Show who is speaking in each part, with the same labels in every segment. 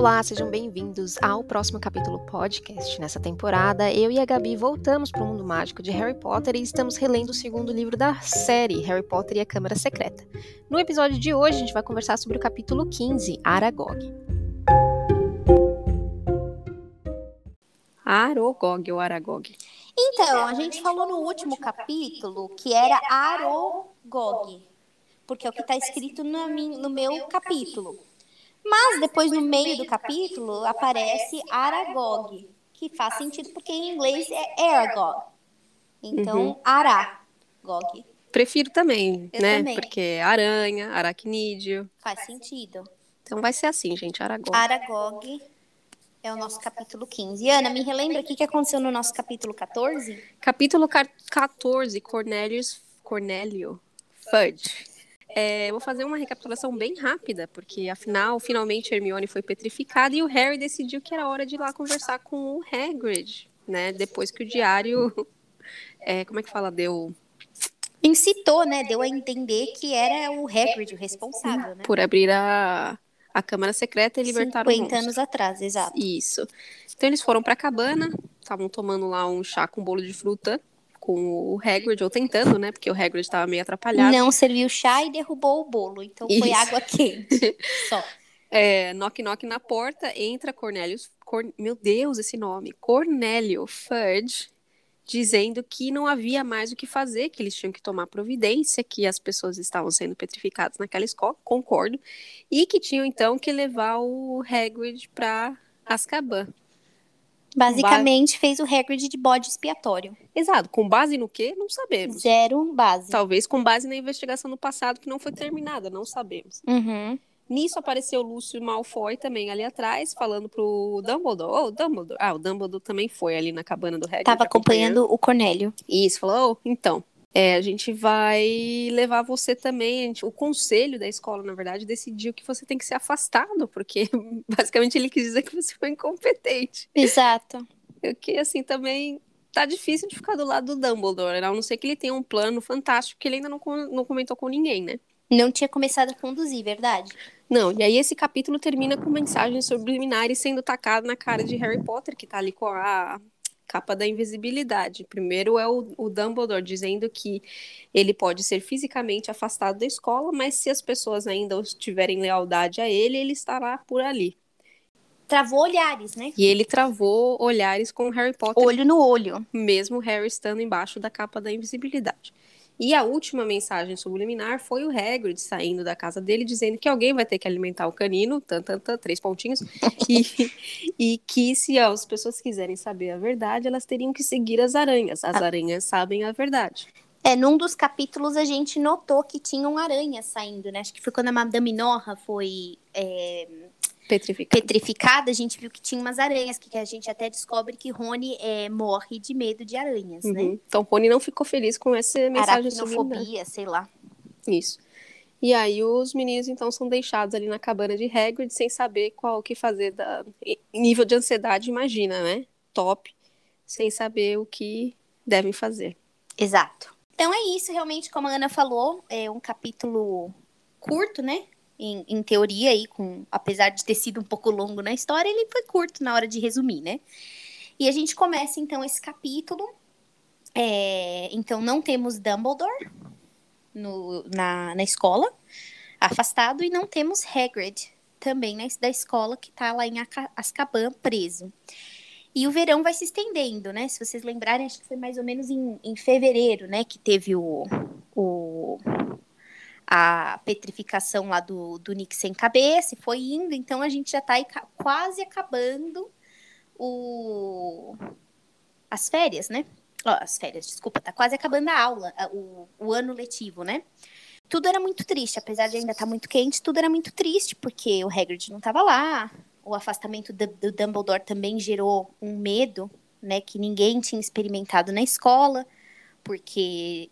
Speaker 1: Olá, sejam bem-vindos ao próximo capítulo podcast. Nessa temporada, eu e a Gabi voltamos para o mundo mágico de Harry Potter e estamos relendo o segundo livro da série, Harry Potter e a Câmara Secreta. No episódio de hoje, a gente vai conversar sobre o capítulo 15, Aragog. Aragog ou Aragog?
Speaker 2: Então, a gente falou no último capítulo que era Aragog, porque é o que está escrito no meu capítulo. Mas depois, no meio do capítulo, aparece Aragog, que faz sentido porque em inglês é Aragog. Então, uhum. Aragog.
Speaker 1: Prefiro também, Eu né? Também. Porque é aranha, aracnídeo.
Speaker 2: Faz sentido.
Speaker 1: Então vai ser assim, gente, Aragog.
Speaker 2: Aragog é o nosso capítulo 15. Ana, me relembra o que aconteceu no nosso capítulo 14?
Speaker 1: Capítulo 14, Cornelius, Cornélio Fudge. É, vou fazer uma recapitulação bem rápida, porque afinal, finalmente Hermione foi petrificada e o Harry decidiu que era hora de ir lá conversar com o Hagrid, né? Depois que o diário, é, como é que fala, deu
Speaker 2: incitou, né? Deu a entender que era o Hagrid o responsável, né?
Speaker 1: Por abrir a, a Câmara Secreta e libertar 50
Speaker 2: o 50 anos atrás, exato.
Speaker 1: Isso. Então eles foram para a cabana, estavam tomando lá um chá com bolo de fruta com o Hagrid, ou tentando, né? Porque o Hagrid estava meio atrapalhado.
Speaker 2: Não serviu chá e derrubou o bolo, então Isso. foi água quente. Só.
Speaker 1: É, knock knock na porta, entra Cornelius, Cor... meu Deus, esse nome, Cornélio Fudge, dizendo que não havia mais o que fazer, que eles tinham que tomar providência, que as pessoas estavam sendo petrificadas naquela escola, concordo, e que tinham então que levar o Hagrid para Azkaban.
Speaker 2: Basicamente ba... fez o Hagrid de bode expiatório.
Speaker 1: Exato. Com base no quê? Não sabemos.
Speaker 2: Zero base.
Speaker 1: Talvez com base na investigação do passado que não foi terminada, não sabemos.
Speaker 2: Uhum.
Speaker 1: Nisso apareceu Lúcio Malfoy também ali atrás, falando pro Dumbledore. Oh, Dumbledore. Ah, o Dumbledore também foi ali na cabana do Hagrid.
Speaker 2: Tava acompanhando, acompanhando o Cornélio.
Speaker 1: Isso, falou, oh, então, é, a gente vai levar você também. Gente, o conselho da escola, na verdade, decidiu que você tem que ser afastado, porque basicamente ele quis dizer que você foi incompetente.
Speaker 2: Exato.
Speaker 1: O que, assim, também tá difícil de ficar do lado do Dumbledore, a não ser que ele tenha um plano fantástico que ele ainda não, não comentou com ninguém, né?
Speaker 2: Não tinha começado a conduzir, verdade?
Speaker 1: Não, e aí esse capítulo termina com mensagens subliminares sendo tacado na cara de Harry Potter, que tá ali com a capa da invisibilidade. Primeiro é o, o, Dumbledore dizendo que ele pode ser fisicamente afastado da escola, mas se as pessoas ainda tiverem lealdade a ele, ele estará por ali.
Speaker 2: Travou olhares, né?
Speaker 1: E ele travou olhares com Harry Potter.
Speaker 2: Olho no olho.
Speaker 1: Mesmo Harry estando embaixo da capa da invisibilidade. E a última mensagem subliminar foi o Hagrid saindo da casa dele dizendo que alguém vai ter que alimentar o canino, tan, tan, tan, três pontinhos, e, e que se as pessoas quiserem saber a verdade, elas teriam que seguir as aranhas. As ah. aranhas sabem a verdade.
Speaker 2: É, num dos capítulos a gente notou que tinham aranhas saindo, né? Acho que foi quando a Madame Norra foi é,
Speaker 1: petrificada.
Speaker 2: petrificada, a gente viu que tinha umas aranhas, que a gente até descobre que Rony é, morre de medo de aranhas, né? uhum.
Speaker 1: né? Então Rony não ficou feliz com essa mensagem
Speaker 2: Aracnofobia, sei lá.
Speaker 1: Isso. E aí os meninos então são deixados ali na cabana de Hagrid sem saber qual o que fazer da nível de ansiedade, imagina, né? Top, sem saber o que devem fazer.
Speaker 2: Exato. Então é isso, realmente, como a Ana falou, é um capítulo curto, né? Em, em, teoria aí, com, apesar de ter sido um pouco longo na história, ele foi curto na hora de resumir, né? E a gente começa então esse capítulo. É, então não temos Dumbledore no, na, na escola, afastado, e não temos Hagrid também né, da escola que tá lá em Azkaban preso. E o verão vai se estendendo, né? Se vocês lembrarem, acho que foi mais ou menos em, em fevereiro, né? Que teve o, o a petrificação lá do, do Nick sem cabeça, e foi indo, então a gente já está quase acabando o, as férias, né? Oh, as férias, desculpa, tá quase acabando a aula, o, o ano letivo, né? Tudo era muito triste, apesar de ainda estar tá muito quente, tudo era muito triste, porque o Hagrid não estava lá, o afastamento do, do Dumbledore também gerou um medo, né, que ninguém tinha experimentado na escola, porque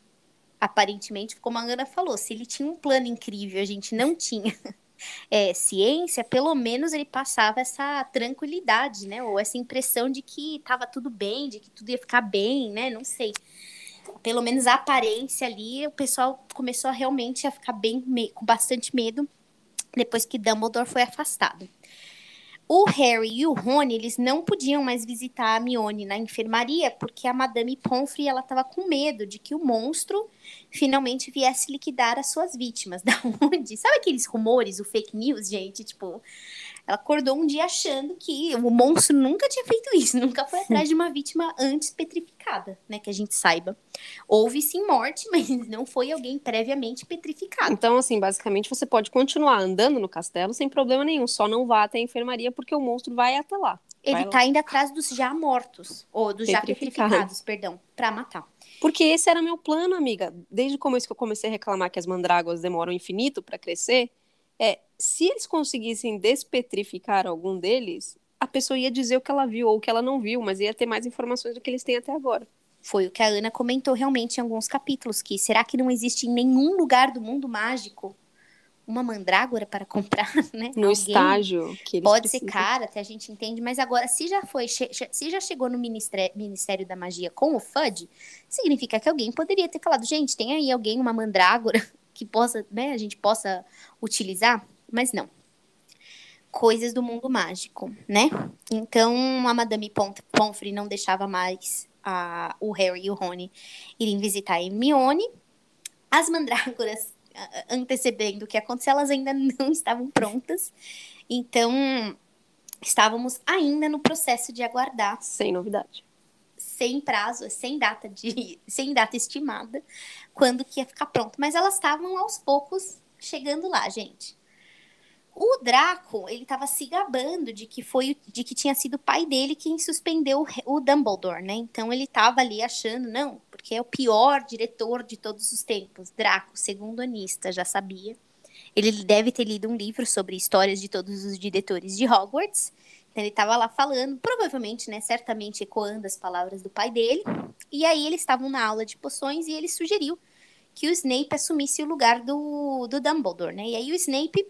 Speaker 2: aparentemente, como a Ana falou, se ele tinha um plano incrível, a gente não tinha é, ciência, pelo menos ele passava essa tranquilidade, né? Ou essa impressão de que estava tudo bem, de que tudo ia ficar bem, né? Não sei. Pelo menos a aparência ali, o pessoal começou a realmente a ficar bem, com bastante medo depois que Dumbledore foi afastado. O Harry e o Rony, eles não podiam mais visitar a Mione na enfermaria porque a Madame Pomfrey, ela estava com medo de que o monstro finalmente viesse liquidar as suas vítimas. Da onde? Sabe aqueles rumores, o fake news, gente? Tipo, ela acordou um dia achando que o monstro nunca tinha feito isso, nunca foi atrás de uma vítima antes petrificada, né? Que a gente saiba. Houve sim morte, mas não foi alguém previamente petrificado.
Speaker 1: Então, assim, basicamente você pode continuar andando no castelo sem problema nenhum, só não vá até a enfermaria porque o monstro vai até lá.
Speaker 2: Ele tá indo atrás dos já mortos, ou dos já petrificados, perdão, para matar.
Speaker 1: Porque esse era meu plano, amiga. Desde o começo que eu comecei a reclamar que as mandrágoras demoram infinito para crescer, é, se eles conseguissem despetrificar algum deles, a pessoa ia dizer o que ela viu ou o que ela não viu, mas ia ter mais informações do que eles têm até agora.
Speaker 2: Foi o que a Ana comentou realmente em alguns capítulos, que será que não existe em nenhum lugar do mundo mágico uma mandrágora para comprar, né?
Speaker 1: No Alguém estágio que
Speaker 2: Pode precisam. ser cara, até a gente entende, mas agora, se já foi, se já chegou no Ministério, Ministério da Magia com o FUD, significa que alguém poderia ter falado, gente, tem aí alguém, uma mandrágora que possa, né, a gente possa utilizar, mas não. Coisas do mundo mágico, né? Então, a Madame Pomfrey não deixava mais a, o Harry e o Rony irem visitar a Hermione. As mandrágoras, antecedendo o que aconteceu, elas ainda não estavam prontas. Então, estávamos ainda no processo de aguardar.
Speaker 1: Sem novidade
Speaker 2: sem prazo, sem data de, sem data estimada, quando que ia ficar pronto. Mas elas estavam aos poucos chegando lá, gente. O Draco, ele estava se gabando de que foi de que tinha sido o pai dele quem suspendeu o Dumbledore, né? Então ele estava ali achando, não, porque é o pior diretor de todos os tempos. Draco, segundo Anista, já sabia. Ele deve ter lido um livro sobre histórias de todos os diretores de Hogwarts ele estava lá falando, provavelmente, né, certamente ecoando as palavras do pai dele. E aí eles estavam na aula de poções e ele sugeriu que o Snape assumisse o lugar do, do Dumbledore, né? E aí o Snape,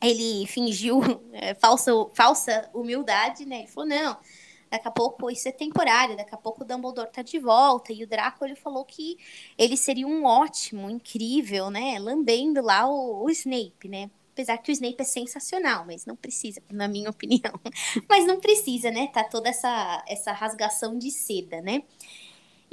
Speaker 2: ele fingiu é, falsa, falsa humildade, né? Ele falou, não, daqui a pouco isso é temporário, daqui a pouco o Dumbledore tá de volta. E o Draco, ele falou que ele seria um ótimo, incrível, né? Lambendo lá o, o Snape, né? Apesar que o Snape é sensacional, mas não precisa, na minha opinião. mas não precisa, né? Tá toda essa, essa rasgação de seda, né?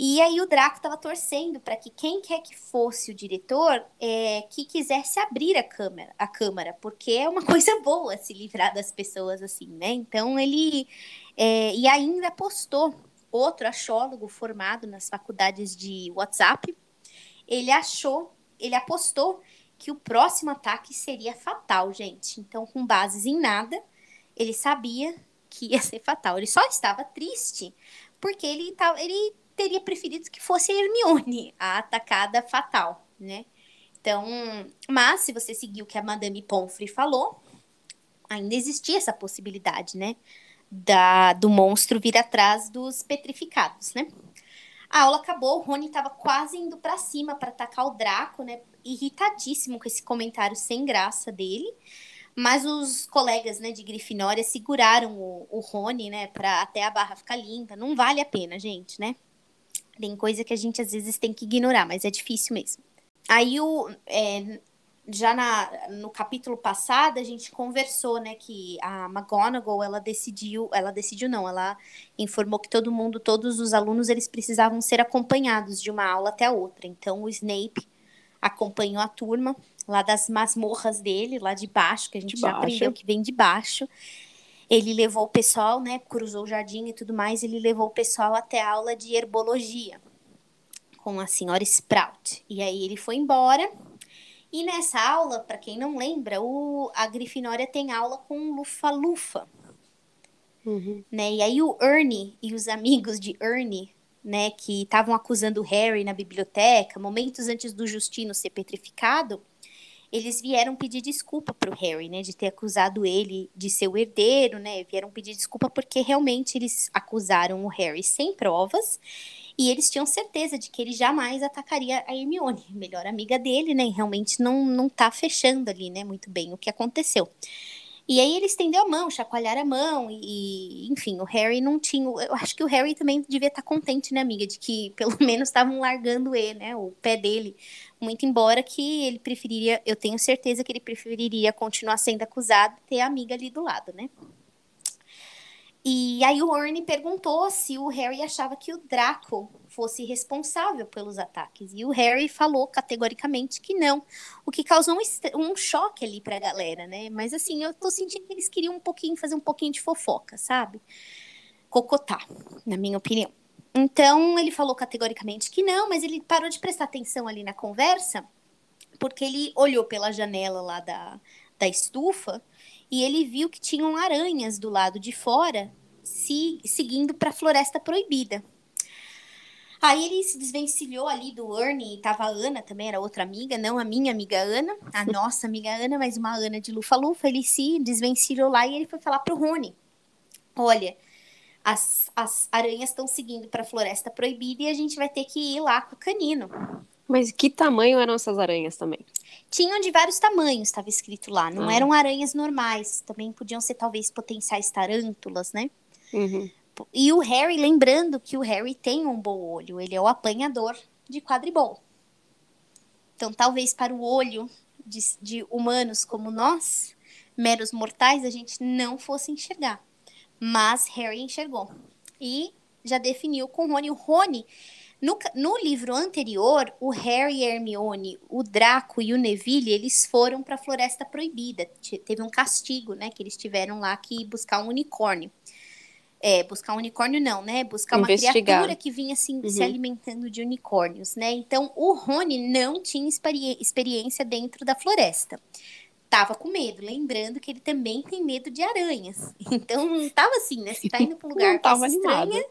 Speaker 2: E aí o Draco estava torcendo para que quem quer que fosse o diretor é, que quisesse abrir a câmera, a câmara, porque é uma coisa boa se livrar das pessoas assim, né? Então ele é, e ainda postou outro achólogo formado nas faculdades de WhatsApp. Ele achou, ele apostou que o próximo ataque seria fatal, gente. Então, com bases em nada, ele sabia que ia ser fatal. Ele só estava triste porque ele, ele teria preferido que fosse a Hermione a atacada fatal, né? Então, mas se você seguir o que a Madame Pomfrey falou, ainda existia essa possibilidade, né? Da, do monstro vir atrás dos petrificados, né? A aula acabou, o Rony estava quase indo para cima para atacar o Draco, né? Irritadíssimo com esse comentário sem graça dele. Mas os colegas, né, de Grifinória seguraram o, o Rony, né, para até a barra ficar limpa. Não vale a pena, gente, né? Tem coisa que a gente às vezes tem que ignorar, mas é difícil mesmo. Aí o, é, já na, no capítulo passado a gente conversou, né, que a McGonagall, ela decidiu, ela decidiu não, ela informou que todo mundo, todos os alunos, eles precisavam ser acompanhados de uma aula até a outra. Então o Snape acompanhou a turma lá das masmorras dele, lá de baixo, que a gente de já baixo. aprendeu que vem de baixo. Ele levou o pessoal, né, cruzou o jardim e tudo mais, ele levou o pessoal até a aula de herbologia com a senhora Sprout. E aí ele foi embora e nessa aula, para quem não lembra, o, a Grifinória tem aula com Lufa-Lufa. Uhum. Né? E aí o Ernie e os amigos de Ernie, né, que estavam acusando Harry na biblioteca, momentos antes do Justino ser petrificado, eles vieram pedir desculpa para o Harry, né, de ter acusado ele de ser o herdeiro, né, vieram pedir desculpa porque realmente eles acusaram o Harry sem provas e eles tinham certeza de que ele jamais atacaria a Hermione, melhor amiga dele, né? E realmente não, não tá fechando ali, né? Muito bem o que aconteceu. E aí ele estendeu a mão, chacoalharam a mão, e, enfim, o Harry não tinha. Eu acho que o Harry também devia estar tá contente, né, amiga? De que pelo menos estavam largando ele, né? O pé dele. Muito embora que ele preferiria, eu tenho certeza que ele preferiria continuar sendo acusado e ter a amiga ali do lado, né? E aí o Ernie perguntou se o Harry achava que o Draco fosse responsável pelos ataques. E o Harry falou categoricamente que não, o que causou um, um choque ali pra galera, né? Mas assim, eu tô sentindo que eles queriam um pouquinho fazer um pouquinho de fofoca, sabe? Cocotar, na minha opinião. Então ele falou categoricamente que não, mas ele parou de prestar atenção ali na conversa, porque ele olhou pela janela lá da, da estufa e ele viu que tinham aranhas do lado de fora se seguindo para a floresta proibida. Aí ele se desvencilhou ali do Ernie, tava a Ana também, era outra amiga, não a minha amiga Ana, a nossa amiga Ana, mas uma Ana de Lufa-Lufa, ele se desvencilhou lá e ele foi falar pro Rony, olha, as, as aranhas estão seguindo para a floresta proibida e a gente vai ter que ir lá com o canino.
Speaker 1: Mas que tamanho eram essas aranhas também?
Speaker 2: Tinham de vários tamanhos, estava escrito lá. Não ah. eram aranhas normais. Também podiam ser, talvez, potenciais tarântulas, né?
Speaker 1: Uhum.
Speaker 2: E o Harry, lembrando que o Harry tem um bom olho, ele é o apanhador de quadribol. Então, talvez para o olho de, de humanos como nós, meros mortais, a gente não fosse enxergar. Mas Harry enxergou. E já definiu com o Rony. O Rony, no, no livro anterior, o Harry e Hermione, o Draco e o Neville, eles foram para a Floresta Proibida. Teve um castigo, né? Que eles tiveram lá que buscar um unicórnio. É, buscar um unicórnio não, né? Buscar uma Investigar. criatura que vinha assim, uhum. se alimentando de unicórnios, né? Então, o Rony não tinha experi experiência dentro da floresta. Tava com medo, lembrando que ele também tem medo de aranhas. Então, não tava assim, né? Você tá indo pra um lugar
Speaker 1: tava estranha,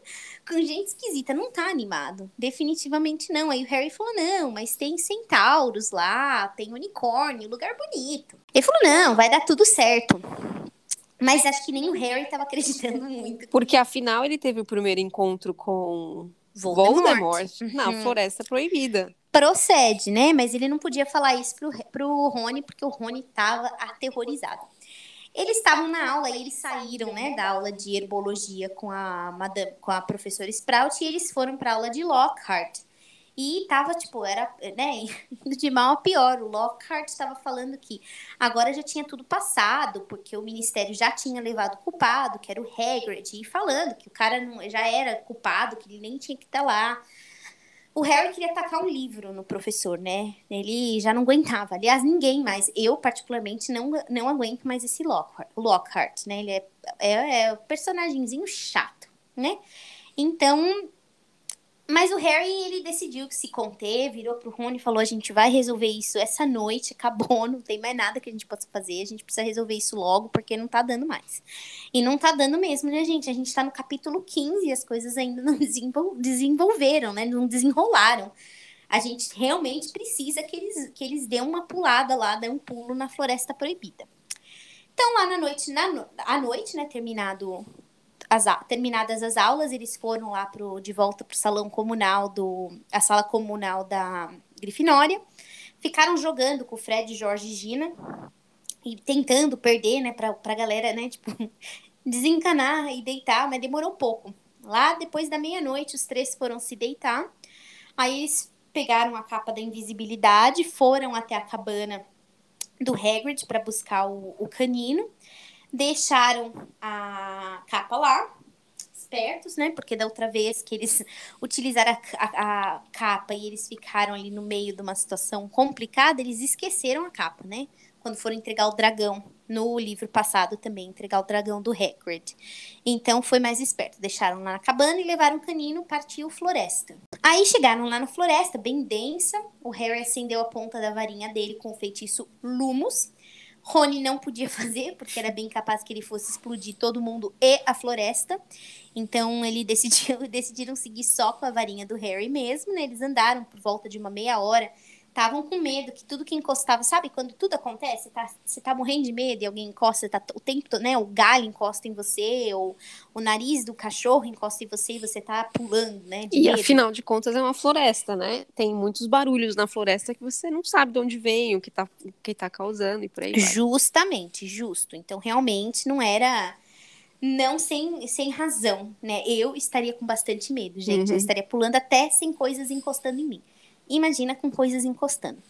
Speaker 2: com gente esquisita, não tá animado. Definitivamente não. Aí o Harry falou, não, mas tem centauros lá, tem unicórnio, lugar bonito. Ele falou, não, vai dar tudo certo. Mas acho que nem o Harry estava acreditando muito.
Speaker 1: Porque afinal ele teve o primeiro encontro com Voldemort, Voldemort uhum. na Floresta Proibida.
Speaker 2: Procede, né? Mas ele não podia falar isso pro, pro Rony, porque o Rony estava aterrorizado. Eles estavam na aula e eles saíram, né, da aula de herbologia com a madame, com a professora Sprout e eles foram para aula de Lockhart. E tava, tipo, era, né, de mal a pior. O Lockhart estava falando que agora já tinha tudo passado, porque o ministério já tinha levado o culpado, que era o Hagrid, e falando que o cara não, já era culpado, que ele nem tinha que estar tá lá. O Harry queria tacar um livro no professor, né? Ele já não aguentava. Aliás, ninguém mais. Eu, particularmente, não, não aguento mais esse Lockhart, Lockhart né? Ele é, é, é um personagemzinho chato, né? Então, mas o Harry, ele decidiu que se conter, virou pro Rony e falou: a gente vai resolver isso essa noite, acabou, não tem mais nada que a gente possa fazer, a gente precisa resolver isso logo, porque não tá dando mais. E não tá dando mesmo, né, gente? A gente tá no capítulo 15 e as coisas ainda não desenvolveram, né? Não desenrolaram. A gente realmente precisa que eles, que eles dêem uma pulada lá, dêem um pulo na Floresta Proibida. Então, lá na noite, na, à noite, né, terminado as, terminadas as aulas, eles foram lá pro, de volta para o salão comunal do. a sala comunal da Grifinória. Ficaram jogando com o Fred, Jorge e Gina. E tentando perder, né, pra, pra galera, né, tipo, desencanar e deitar, mas demorou pouco. Lá, depois da meia-noite, os três foram se deitar. Aí eles pegaram a capa da invisibilidade, foram até a cabana do Hagrid para buscar o, o canino deixaram a capa lá, espertos, né? Porque da outra vez que eles utilizaram a, a, a, capa e eles ficaram ali no meio de uma situação complicada, eles esqueceram a capa, né? Quando foram entregar o dragão no livro passado também, entregar o dragão do Hagrid. Então foi mais esperto, deixaram lá na cabana e levaram o canino, partiu floresta. Aí chegaram lá na floresta, bem densa, o Harry acendeu a ponta da varinha dele com o feitiço Lumos Rony não podia fazer, porque era bem capaz que ele fosse explodir todo mundo e a floresta. Então ele decidiu, decidiram seguir só com a varinha do Harry mesmo, né? Eles andaram por volta de uma meia hora estavam com medo que tudo que encostava, sabe quando tudo acontece, tá, você tá morrendo de medo e alguém encosta, tá o tempo, né, o galho encosta em você, ou o nariz do cachorro encosta em você e você tá pulando, né,
Speaker 1: E medo. afinal de contas é uma floresta, né? Tem muitos barulhos na floresta que você não sabe de onde vem, o que tá, o que tá causando e por aí vai.
Speaker 2: Justamente, justo. Então realmente não era não sem, sem razão, né? Eu estaria com bastante medo, gente. Uhum. Eu estaria pulando até sem coisas encostando em mim. Imagina com coisas encostando.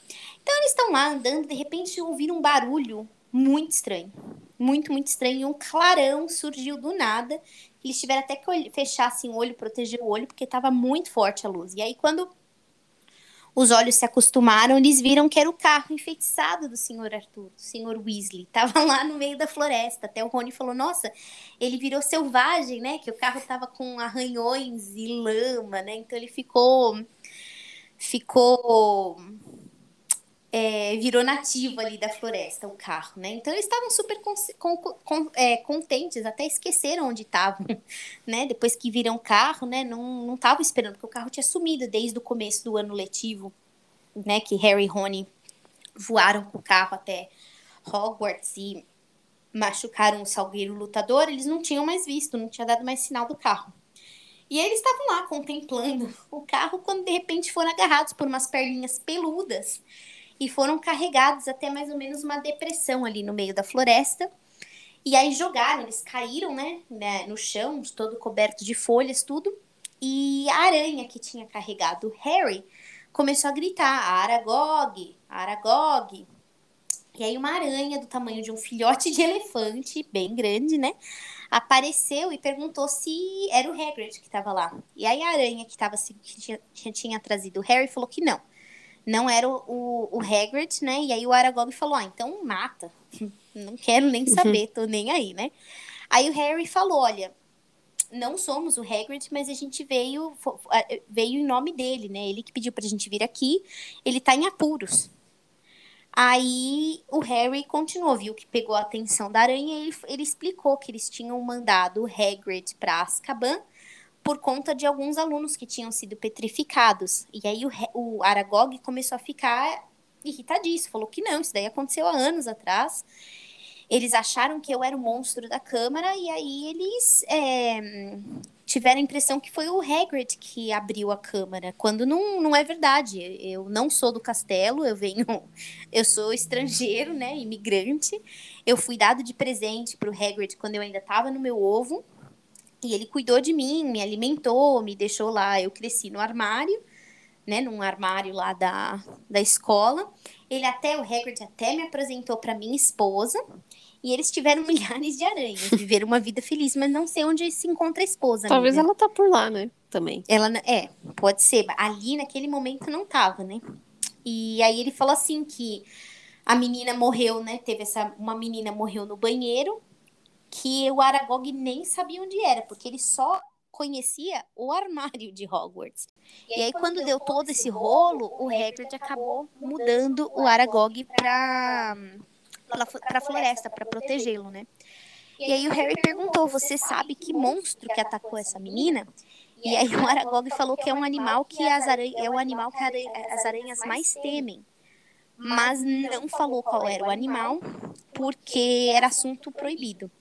Speaker 2: Então eles estão lá andando, de repente ouviram um barulho muito estranho. Muito, muito estranho. Um clarão surgiu do nada Eles tiveram até que fechar assim, o olho, proteger o olho, porque estava muito forte a luz. E aí, quando os olhos se acostumaram, eles viram que era o carro enfeitiçado do senhor Arthur, do senhor Weasley. Tava lá no meio da floresta. Até o Rony falou: Nossa, ele virou selvagem, né? Que o carro tava com arranhões e lama, né? Então ele ficou. Ficou é, virou nativo ali da floresta, o carro, né? Então eles estavam super con con é, contentes, até esqueceram onde estavam, né? Depois que viram o carro, né? Não estavam esperando, porque o carro tinha sumido desde o começo do ano letivo, né? Que Harry e Rony voaram com o carro até Hogwarts e machucaram o salgueiro lutador, eles não tinham mais visto, não tinha dado mais sinal do carro. E eles estavam lá contemplando o carro quando de repente foram agarrados por umas perninhas peludas e foram carregados até mais ou menos uma depressão ali no meio da floresta. E aí jogaram, eles caíram, né, né no chão, todo coberto de folhas, tudo. E a aranha que tinha carregado Harry começou a gritar: Aragog, Aragog. E aí uma aranha do tamanho de um filhote de elefante, bem grande, né? Apareceu e perguntou se era o Hagrid que estava lá. E aí a aranha que, tava, que tinha, que tinha trazido o Harry falou que não não era o, o, o Hagrid, né? E aí o Aragog falou, ah, então mata. Não quero nem uhum. saber, tô nem aí, né? Aí o Harry falou, olha, não somos o Hagrid, mas a gente veio veio em nome dele, né? Ele que pediu pra gente vir aqui, ele tá em apuros. Aí o Harry continuou, viu que pegou a atenção da aranha e ele, ele explicou que eles tinham mandado o Hagrid pra Azkaban por conta de alguns alunos que tinham sido petrificados. E aí o, o Aragog começou a ficar irritadíssimo, falou que não, isso daí aconteceu há anos atrás. Eles acharam que eu era o monstro da Câmara e aí eles é, tiveram a impressão que foi o Hagrid que abriu a Câmara, quando não, não é verdade. Eu não sou do castelo, eu venho, eu sou estrangeiro, né, imigrante. Eu fui dado de presente para o Hagrid quando eu ainda estava no meu ovo e ele cuidou de mim, me alimentou, me deixou lá. Eu cresci no armário, né, num armário lá da, da escola. Ele até, o Hagrid até me apresentou para minha esposa. E eles tiveram milhares de aranhas, viveram uma vida feliz, mas não sei onde se encontra a esposa.
Speaker 1: Talvez ela tá por lá, né? Também.
Speaker 2: Ela é, pode ser. Ali naquele momento não tava, né? E aí ele falou assim que a menina morreu, né? Teve essa uma menina morreu no banheiro que o Aragog nem sabia onde era, porque ele só conhecia o armário de Hogwarts. E aí, quando deu todo esse rolo, o Hagrid acabou mudando o Aragog para para floresta, para protegê-lo, né? E aí o Harry perguntou: "Você sabe que monstro que atacou essa menina?" E aí o Aragog falou que é um animal que as aranhas, é o animal que as aranhas mais temem mas não falou qual era o animal, porque era assunto proibido.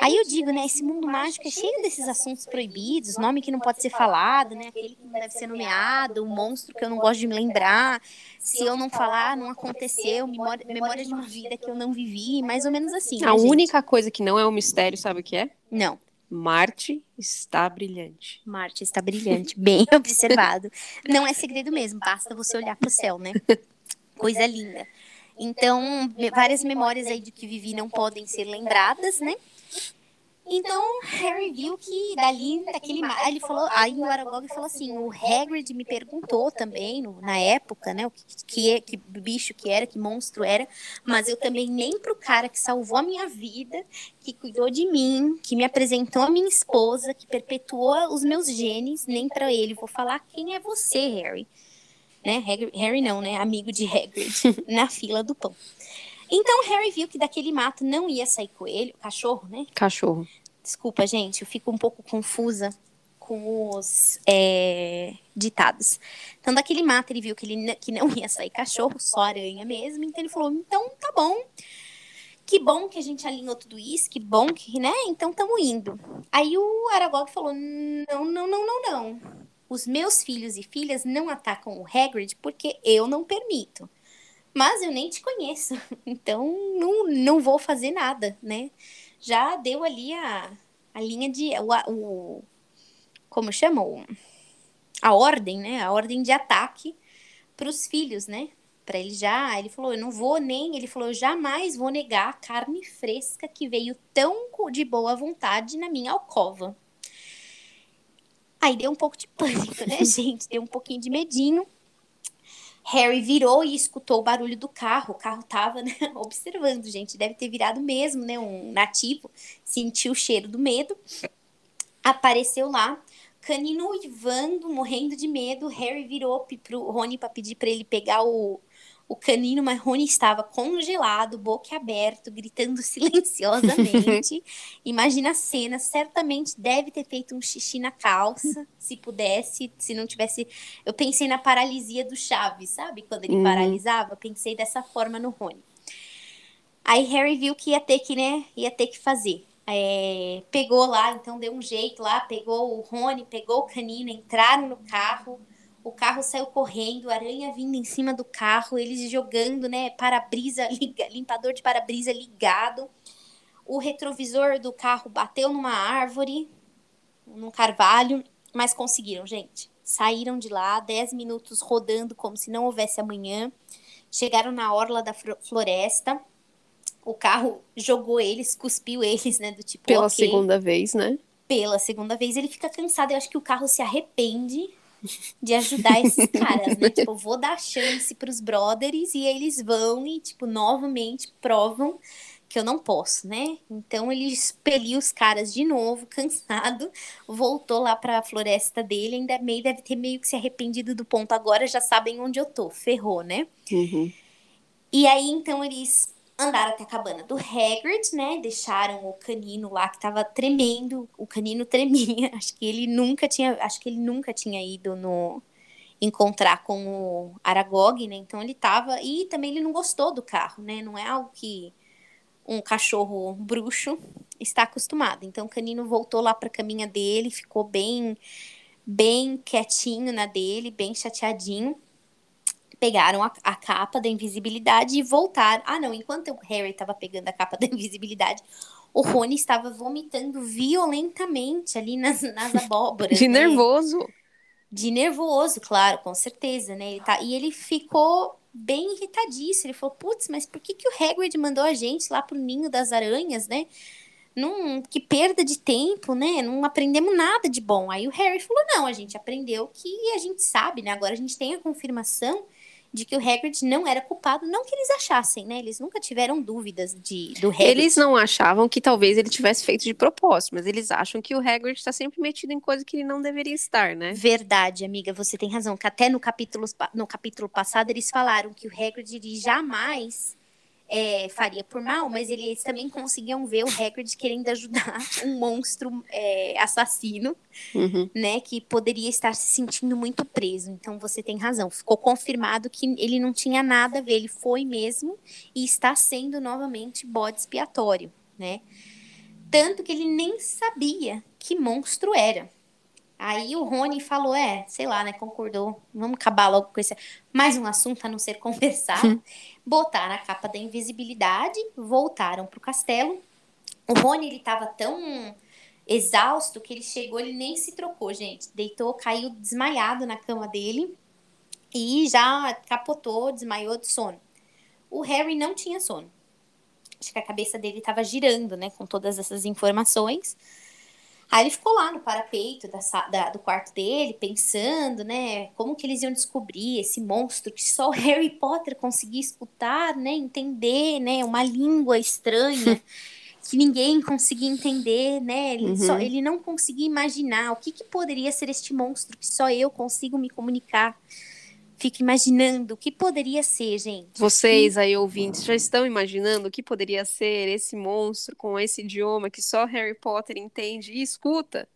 Speaker 2: Aí eu digo, né, esse mundo mágico é cheio desses assuntos proibidos, nome que não pode ser falado, né, aquele que não deve ser nomeado, um monstro que eu não gosto de me lembrar, se eu não falar, não aconteceu, memória, memória de uma vida que eu não vivi, mais ou menos assim.
Speaker 1: A né, única gente? coisa que não é um mistério, sabe o que é?
Speaker 2: Não.
Speaker 1: Marte está brilhante.
Speaker 2: Marte está brilhante, bem observado. Não é segredo mesmo, basta você olhar para o céu, né? coisa linda. Então, várias memórias aí de que vivi não podem ser lembradas, né? Então, Harry viu que dali, daquele ele falou, aí o Aragog falou assim, o Hagrid me perguntou também, no, na época, né, o que, que, é, que bicho que era, que monstro era, mas eu também nem pro cara que salvou a minha vida, que cuidou de mim, que me apresentou a minha esposa, que perpetuou os meus genes, nem para ele vou falar quem é você, Harry né? Harry, Harry não, né? Amigo de Hagrid, na fila do pão. Então Harry viu que daquele mato não ia sair coelho, cachorro, né?
Speaker 1: Cachorro.
Speaker 2: Desculpa, gente, eu fico um pouco confusa com os é, ditados. Então, daquele mato, ele viu que, ele, que não ia sair cachorro, só aranha mesmo. Então, ele falou: então tá bom. Que bom que a gente alinhou tudo isso, que bom que, né? Então, estamos indo. Aí o Aragog falou: não, não, não, não, não. Os meus filhos e filhas não atacam o Hagrid porque eu não permito. Mas eu nem te conheço, então não, não vou fazer nada, né? Já deu ali a, a linha de. O, o, como chama? O, a ordem, né? A ordem de ataque para os filhos, né? Para ele já. Ele falou: eu não vou nem. Ele falou: eu jamais vou negar a carne fresca que veio tão de boa vontade na minha alcova. Aí deu um pouco de pânico, né, gente? Deu um pouquinho de medinho. Harry virou e escutou o barulho do carro. O carro tava né, observando, gente. Deve ter virado mesmo, né? Um nativo. Sentiu o cheiro do medo. Apareceu lá. Canino uivando, morrendo de medo. Harry virou pro Rony para pedir para ele pegar o, o canino, mas Rony estava congelado, boca aberto, gritando silenciosamente. Imagina a cena, certamente deve ter feito um xixi na calça, se pudesse, se não tivesse. Eu pensei na paralisia do Chaves, sabe? Quando ele uhum. paralisava, pensei dessa forma no Rony. Aí Harry viu que ia ter que, né, ia ter que fazer. É, pegou lá, então deu um jeito lá, pegou o Rony, pegou o canino, entraram no carro, o carro saiu correndo, aranha vindo em cima do carro, eles jogando, né, para-brisa, limpador de para-brisa ligado. O retrovisor do carro bateu numa árvore, num carvalho, mas conseguiram, gente. Saíram de lá, 10 minutos rodando como se não houvesse amanhã. Chegaram na orla da floresta. O carro jogou eles, cuspiu eles, né, do tipo,
Speaker 1: Pela
Speaker 2: okay.
Speaker 1: segunda vez, né?
Speaker 2: Pela segunda vez, ele fica cansado. Eu acho que o carro se arrepende de ajudar esses caras, né? tipo, vou dar chance pros brothers e eles vão e, tipo, novamente provam que eu não posso, né? Então ele expeliu os caras de novo, cansado, voltou lá para a floresta dele, ainda meio deve ter meio que se arrependido do ponto agora, já sabem onde eu tô, ferrou, né?
Speaker 1: Uhum.
Speaker 2: E aí então eles andaram até a cabana do Hagrid, né? Deixaram o canino lá que tava tremendo. O canino tremia. Acho que ele nunca tinha, acho que ele nunca tinha ido no encontrar com o Aragog, né? Então ele tava e também ele não gostou do carro, né? Não é algo que um cachorro bruxo está acostumado. Então o canino voltou lá para a caminha dele, ficou bem bem quietinho na dele, bem chateadinho pegaram a, a, capa da invisibilidade e voltaram. Ah, não, enquanto o Harry estava pegando a capa da invisibilidade, o Rony estava vomitando violentamente ali nas, nas abóboras.
Speaker 1: De né? nervoso.
Speaker 2: De nervoso, claro, com certeza, né? Ele tá, e ele ficou bem irritadíssimo. Ele falou: putz, mas por que, que o Hagrid mandou a gente lá pro ninho das aranhas, né? Num, que perda de tempo, né? Não aprendemos nada de bom. Aí o Harry falou: não, a gente aprendeu que a gente sabe, né? Agora a gente tem a confirmação de que o Hagrid não era culpado, não que eles achassem, né? Eles nunca tiveram dúvidas de do Hagrid.
Speaker 1: Eles não achavam que talvez ele tivesse feito de propósito, mas eles acham que o Hagrid está sempre metido em coisa que ele não deveria estar, né?
Speaker 2: Verdade, amiga, você tem razão. Que até no capítulo, no capítulo passado eles falaram que o Hagrid jamais é, faria por mal, mas eles também conseguiam ver o Hagrid querendo ajudar um monstro é, assassino,
Speaker 1: uhum.
Speaker 2: né, que poderia estar se sentindo muito preso. Então você tem razão. Ficou confirmado que ele não tinha nada a ver, ele foi mesmo e está sendo novamente bode expiatório, né? Tanto que ele nem sabia que monstro era. Aí o Rony falou, é, sei lá, né, concordou, vamos acabar logo com esse mais um assunto a não ser conversar. Hum. Botaram a capa da invisibilidade, voltaram pro castelo. O Rony, ele tava tão exausto que ele chegou, ele nem se trocou, gente. Deitou, caiu desmaiado na cama dele e já capotou, desmaiou de sono. O Harry não tinha sono. Acho que a cabeça dele estava girando, né, com todas essas informações. Aí ele ficou lá no parapeito da, da, do quarto dele, pensando, né, como que eles iam descobrir esse monstro que só o Harry Potter conseguia escutar, né, entender, né, uma língua estranha que ninguém conseguia entender, né, ele, uhum. só, ele não conseguia imaginar o que, que poderia ser este monstro que só eu consigo me comunicar fica imaginando o que poderia ser, gente.
Speaker 1: Vocês aí ouvintes já estão imaginando o que poderia ser esse monstro com esse idioma que só Harry Potter entende e escuta?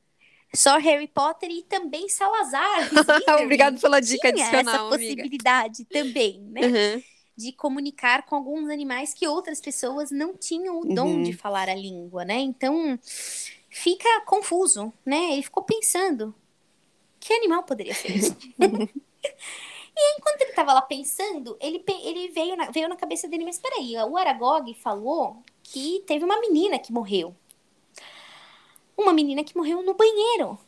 Speaker 2: Só Harry Potter e também Salazar.
Speaker 1: Obrigado pela dica
Speaker 2: Tinha
Speaker 1: adicional.
Speaker 2: Essa possibilidade
Speaker 1: amiga.
Speaker 2: também, né?
Speaker 1: Uhum.
Speaker 2: De comunicar com alguns animais que outras pessoas não tinham o dom uhum. de falar a língua, né? Então fica confuso, né? Ele ficou pensando: que animal poderia ser? E aí, enquanto ele estava lá pensando, ele, ele veio, na, veio na cabeça dele, mas peraí, o Aragog falou que teve uma menina que morreu. Uma menina que morreu no banheiro.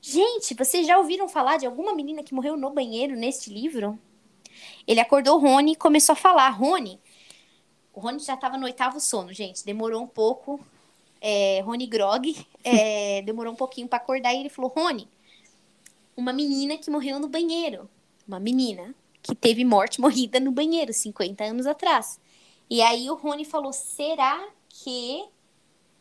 Speaker 2: Gente, vocês já ouviram falar de alguma menina que morreu no banheiro neste livro? Ele acordou o Rony e começou a falar. Rony, o Rony já estava no oitavo sono, gente. Demorou um pouco. É, Rony Grog, é, demorou um pouquinho para acordar e ele falou: Rony, uma menina que morreu no banheiro. Uma menina que teve morte morrida no banheiro 50 anos atrás. E aí o Rony falou: será que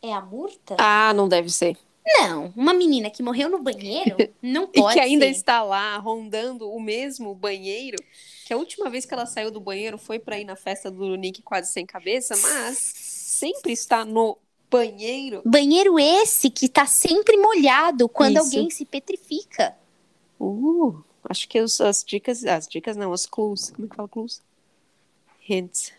Speaker 2: é a Murta?
Speaker 1: Ah, não deve ser.
Speaker 2: Não, uma menina que morreu no banheiro não pode
Speaker 1: e que ainda
Speaker 2: ser.
Speaker 1: está lá rondando o mesmo banheiro. Que a última vez que ela saiu do banheiro foi para ir na festa do Nick quase sem cabeça, mas sempre está no banheiro.
Speaker 2: Banheiro esse que tá sempre molhado quando
Speaker 1: Isso.
Speaker 2: alguém se petrifica.
Speaker 1: Uh, acho que os- as dicas, as dicas não, os clues, como é que fala clues? Hints.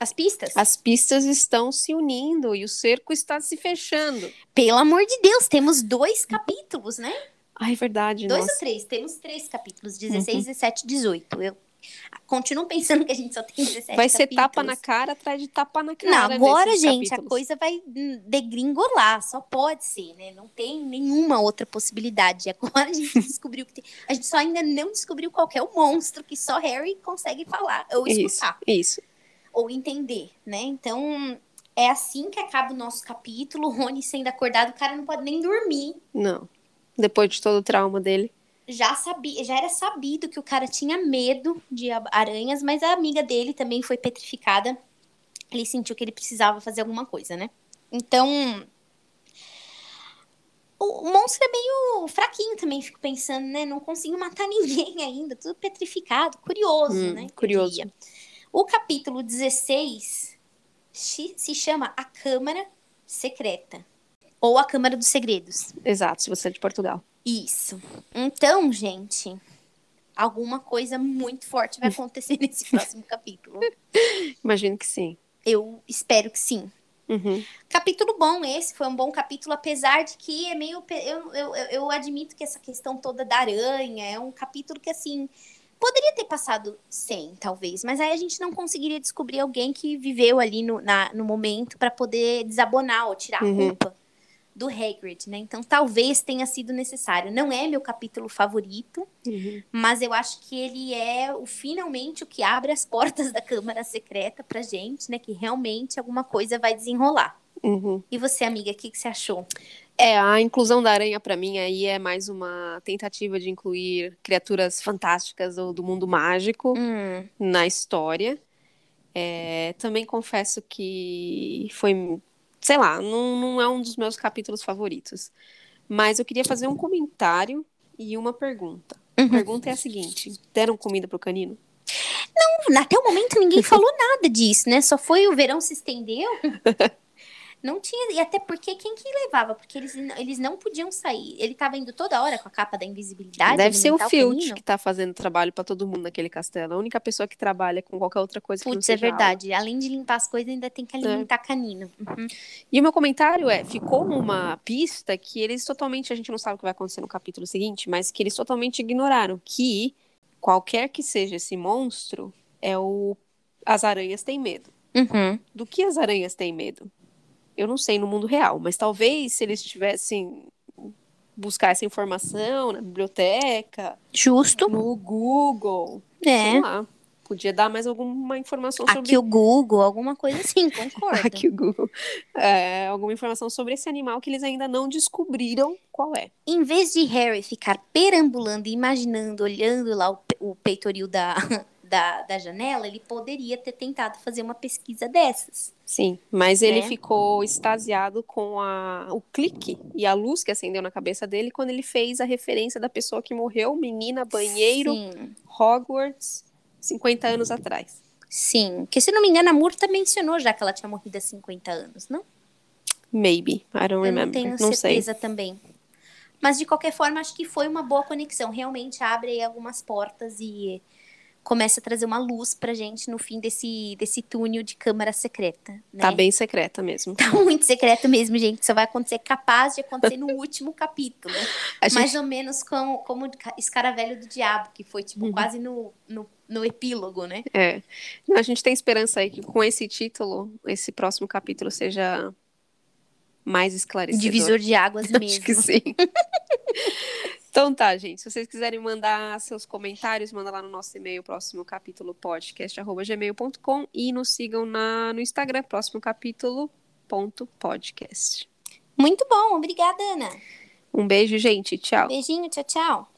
Speaker 2: As pistas?
Speaker 1: As pistas estão se unindo e o cerco está se fechando.
Speaker 2: Pelo amor de Deus, temos dois capítulos, né?
Speaker 1: Ai, é verdade,
Speaker 2: Dois
Speaker 1: nossa.
Speaker 2: ou três? Temos três capítulos, 16, 17, 18. Eu continuo pensando que a gente só tem 17
Speaker 1: Vai ser
Speaker 2: capítulos.
Speaker 1: tapa na cara atrás de tapa na cara.
Speaker 2: Não, agora,
Speaker 1: nesses
Speaker 2: gente, a
Speaker 1: capítulos.
Speaker 2: coisa vai degringolar, só pode ser, né? Não tem nenhuma outra possibilidade. Agora a gente descobriu que tem... A gente só ainda não descobriu qual é o monstro que só Harry consegue falar ou
Speaker 1: Isso,
Speaker 2: escutar.
Speaker 1: isso.
Speaker 2: ou entender, né? Então, é assim que acaba o nosso capítulo. O Rony sendo acordado, o cara não pode nem dormir.
Speaker 1: Não. Depois de todo o trauma dele.
Speaker 2: Já sabia, já era sabido que o cara tinha medo de aranhas, mas a amiga dele também foi petrificada. Ele sentiu que ele precisava fazer alguma coisa, né? Então, o, monstro é meio fraquinho também, fico pensando, né? Não consigo matar ninguém ainda, tudo petrificado, curioso,
Speaker 1: Hum,
Speaker 2: né?
Speaker 1: curioso.
Speaker 2: O capítulo 16 se se chama A Câmara Secreta. Ou A Câmara dos Segredos.
Speaker 1: Exato, se você é de Portugal.
Speaker 2: Isso. Então, gente, alguma coisa muito forte vai acontecer nesse próximo capítulo.
Speaker 1: Imagino que sim.
Speaker 2: Eu espero que sim.
Speaker 1: Uhum.
Speaker 2: Capítulo bom esse, foi um bom capítulo, apesar de que é meio. Eu, eu, eu- admito que essa questão toda da aranha é um capítulo que, assim, poderia ter passado sem, talvez, mas aí a gente não conseguiria descobrir alguém que viveu ali no, na- no momento para poder desabonar ou tirar
Speaker 1: Uhum.
Speaker 2: a culpa do Hagrid, né? Então talvez tenha sido necessário. Não é meu capítulo favorito,
Speaker 1: Uhum.
Speaker 2: mas eu acho que ele é o finalmente o que abre as portas da Câmara Secreta pra gente, né? Que realmente alguma coisa vai desenrolar.
Speaker 1: Uhum.
Speaker 2: E você, amiga, o que, que você achou?
Speaker 1: É, a inclusão da aranha pra mim aí é mais uma tentativa de incluir criaturas fantásticas ou do mundo mágico
Speaker 2: Hum,
Speaker 1: na história. É, também confesso que foi, sei lá, não, não é um dos meus capítulos favoritos. Mas eu queria fazer um comentário e uma pergunta. A
Speaker 2: Uhum.
Speaker 1: pergunta é a seguinte: deram comida pro canino?
Speaker 2: até o momento ninguém falou nada disso, né? Só foi o verão se estendeu. Não tinha, e até porque quem que levava? Porque eles, eles não podiam sair. Ele tava indo toda hora com a capa da invisibilidade.
Speaker 1: Deve ser o Filch
Speaker 2: canino.
Speaker 1: que tá fazendo trabalho pra todo mundo naquele castelo. A única pessoa que trabalha com qualquer outra coisa que não
Speaker 2: é
Speaker 1: aula.
Speaker 2: verdade. Além de limpar as coisas, ainda tem que alimentar canino. Uhum.
Speaker 1: E o meu comentário é: ficou uma pista que eles totalmente, a gente não sabe o que vai acontecer no capítulo seguinte, mas que eles totalmente ignoraram. Que qualquer que seja esse monstro, é o. As aranhas têm medo.
Speaker 2: Uhum.
Speaker 1: Do que as aranhas têm medo? Eu não sei no mundo real, mas talvez se eles tivessem buscar essa informação na biblioteca,
Speaker 2: Justo.
Speaker 1: no Google,
Speaker 2: É.
Speaker 1: sei lá, podia dar mais alguma informação sobre
Speaker 2: Aqui o Google, alguma coisa assim, concordo.
Speaker 1: Aqui o Google. É, alguma informação sobre esse animal que eles ainda não descobriram qual é.
Speaker 2: Em vez de Harry ficar perambulando, imaginando, olhando lá o, o peitoril da, da, da janela, ele poderia ter tentado fazer uma pesquisa dessas.
Speaker 1: Sim, mas ele
Speaker 2: Né?
Speaker 1: ficou extasiado com a, o clique e a luz que acendeu na cabeça dele quando ele fez a referência da pessoa que morreu, menina, banheiro,
Speaker 2: Sim,
Speaker 1: Hogwarts, 50 anos atrás.
Speaker 2: sim. Porque se não me engano, a Murta mencionou já que ela tinha morrido há 50 anos, não?
Speaker 1: Maybe, I don't
Speaker 2: Eu
Speaker 1: remember.
Speaker 2: não tenho
Speaker 1: não sei.
Speaker 2: certeza também. Mas de qualquer forma, acho que foi uma boa conexão. Realmente abre aí algumas portas e começa a trazer uma luz pra gente no fim desse, desse túnel de câmara secreta. Né?
Speaker 1: Tá bem secreta mesmo.
Speaker 2: Tá muito secreto mesmo, gente. Só vai acontecer capaz de acontecer no último capítulo.
Speaker 1: Gente-
Speaker 2: Mais ou menos como, como Escaravelho do Diabo, que foi, tipo,
Speaker 1: Uhum.
Speaker 2: quase no, no, no epílogo, né?
Speaker 1: É. A gente tem esperança aí que com esse título, esse próximo capítulo seja mais esclarecedor.
Speaker 2: Divisor de águas
Speaker 1: Acho
Speaker 2: mesmo.
Speaker 1: que sim. então tá, gente. Se vocês quiserem mandar seus comentários, manda lá no nosso e-mail, próximo capítulo podcast.gmail.com e nos sigam na, no Instagram, próximo capítulo ponto podcast.
Speaker 2: Muito bom, obrigada, Ana.
Speaker 1: Um beijo, gente. Tchau.
Speaker 2: Beijinho, tchau, tchau.